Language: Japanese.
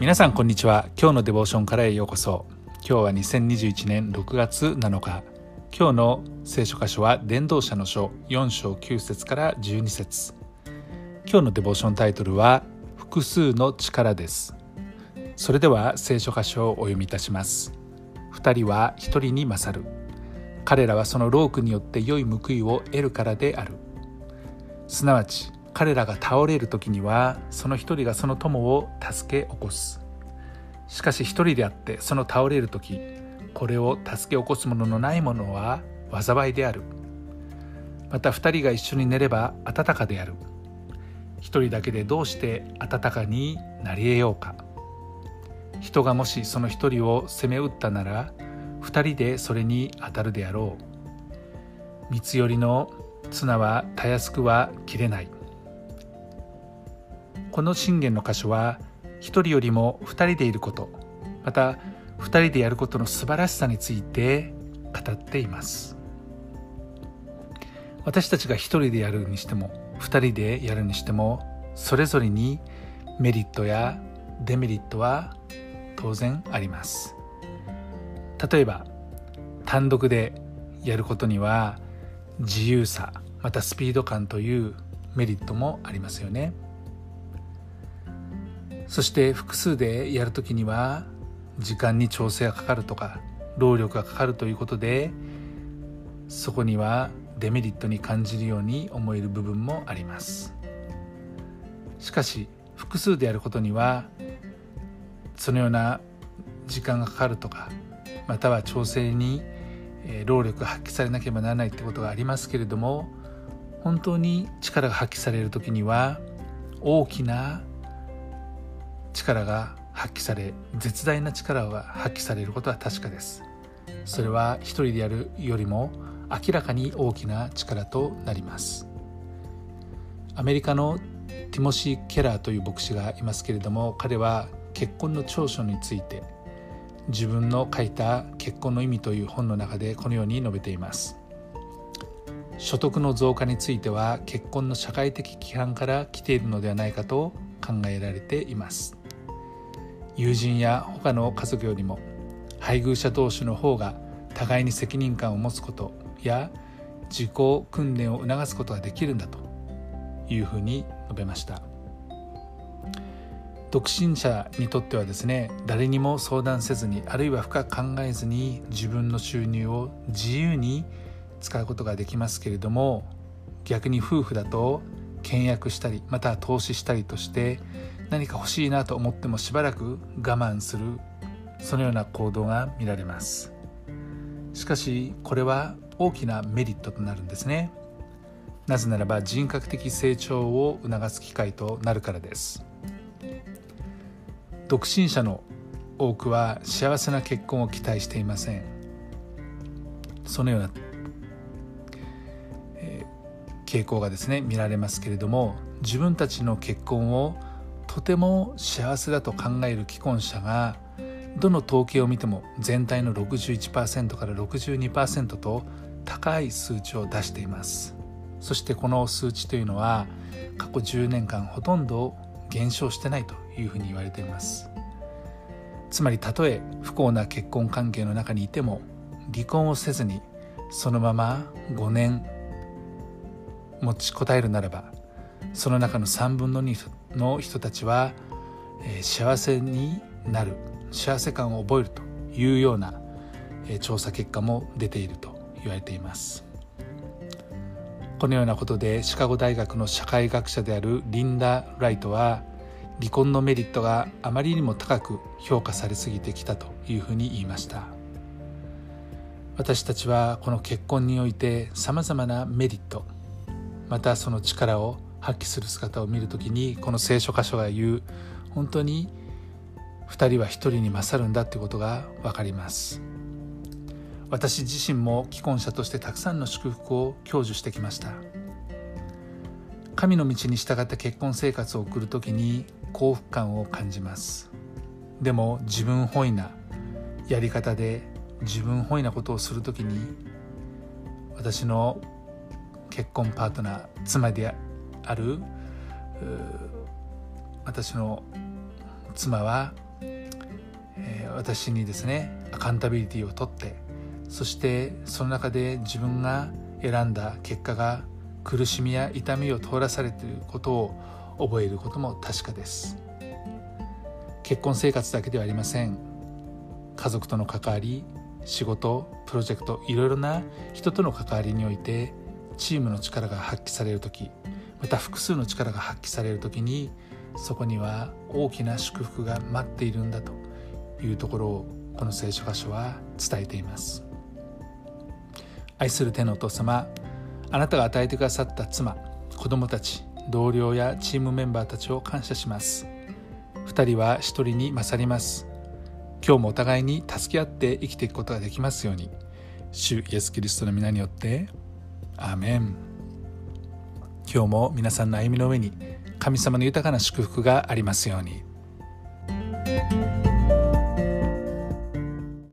皆さんこんにちは。今日のデボーションからへようこそ。今日は2021年6月7日。今日の聖書箇所は伝道者の書4章9節から12節。今日のデボーションタイトルは複数の力です。それでは聖書箇所をお読みいたします。2人は1人に勝る。彼らはその労苦によって良い報いを得るからである。すなわち彼らが倒れる時にはその一人がその友を助け起こす。しかし一人であってその倒れる時これを助け起こすもののないものは災いである。また二人が一緒に寝れば暖かである。一人だけでどうして暖かになり得ようか。人がもしその一人を攻め撃ったなら二人でそれに当たるであろう。三つ寄りの綱はたやすくは切れない。この信玄の箇所は一人よりも二人でいることまた二人でやることの素晴らしさについて語っています。私たちが一人でやるにしても二人でやるにしてもそれぞれにメリットやデメリットは当然あります。例えば単独でやることには自由さまたスピード感というメリットもありますよね。そして複数でやるときには時間に調整がかかるとか労力がかかるということでそこにはデメリットに感じるように思える部分もあります。しかし複数でやることにはそのような時間がかかるとかまたは調整に労力が発揮されなければならないってことがありますけれども本当に力が発揮される時には大きな力が発揮され絶大な力が発揮されることは確かです。それは一人でやるよりも明らかに大きな力となります。アメリカのティモシー・ケラーという牧師がいますけれども彼は結婚の長所について自分の書いた「結婚の意味」という本の中でこのように述べています。所得の増加については結婚の社会的規範から来ているのではないかと考えられています。友人や他の家族よりも配偶者同士の方が互いに責任感を持つことや自己訓練を促すことができるんだというふうに述べました。独身者にとってはですね誰にも相談せずにあるいは深く考えずに自分の収入を自由に使うことができますけれども逆に夫婦だと倹約したりまた投資したりとして何か欲しいなと思ってもしばらく我慢するそのような行動が見られます。しかしこれは大きなメリットとなるんですね。なぜならば人格的成長を促す機会となるからです。独身者の多くは幸せな結婚を期待していません。そのような、えー、傾向がですね見られますけれども自分たちの結婚をとても幸せだと考える既婚者がどの統計を見ても全体の61%から62%と高い数値を出しています。そしてこの数値というのは過去10年間ほとんど減少してないというふうに言われています。つまりたとえ不幸な結婚関係の中にいても離婚をせずにそのまま5年持ちこたえるならばその中の3分の2の人たちは、え、幸せになる幸せ感を覚えるというような、え、調査結果も出ていると言われています。このようなことでシカゴ大学の社会学者であるリンダ・ライトは離婚のメリットがあまりにも高く評価されすぎてきたというふうに言いました。私たちはこの結婚においてさまざまなメリットまたその力を発揮する姿を見るときにこの聖書箇所が言う本当に2人は1人に勝るんだということが分かります。私自身も既婚者としてたくさんの祝福を享受してきました。神の道に従った結婚生活を送るときに幸福感を感じます。でも自分本位なやり方で自分本位なことをするときに私の結婚パートナー妻である私の妻は私にですねアカウンタビリティをとってそしてその中で自分が選んだ結果が苦しみや痛みを通らされていることを覚えることも確かです。結婚生活だけではありません。家族との関わり仕事プロジェクトいろいろな人との関わりにおいてチームの力が発揮される時また複数の力が発揮される時にそこには大きな祝福が待っているんだというところをこの聖書箇所は伝えています。愛する天のお父様あなたが与えてくださった妻子供たち同僚やチームメンバーたちを感謝します。2人は1人に勝ります。今日もお互いに助け合って生きていくことができますように。主イエス・キリストの皆によってアーメン。今日も皆さんの歩みの上に神様の豊かな祝福がありますように。